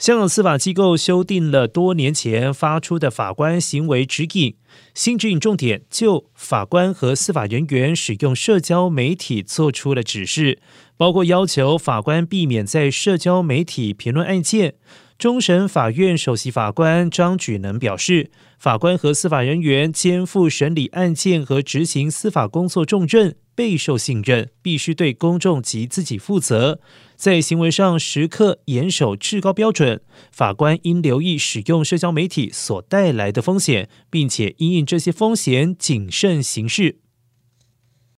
香港司法机构修订了多年前发出的法官行为指引，新指引重点就法官和司法人员使用社交媒体做出了指示，包括要求法官避免在社交媒体评论案件。终审法院首席法官张举能表示，法官和司法人员肩负审理案件和执行司法工作重任。备受信任，必须对公众及自己负责，在行为上时刻严守至高标准。法官应留意使用社交媒体所带来的风险，并且因应这些风险谨慎行事，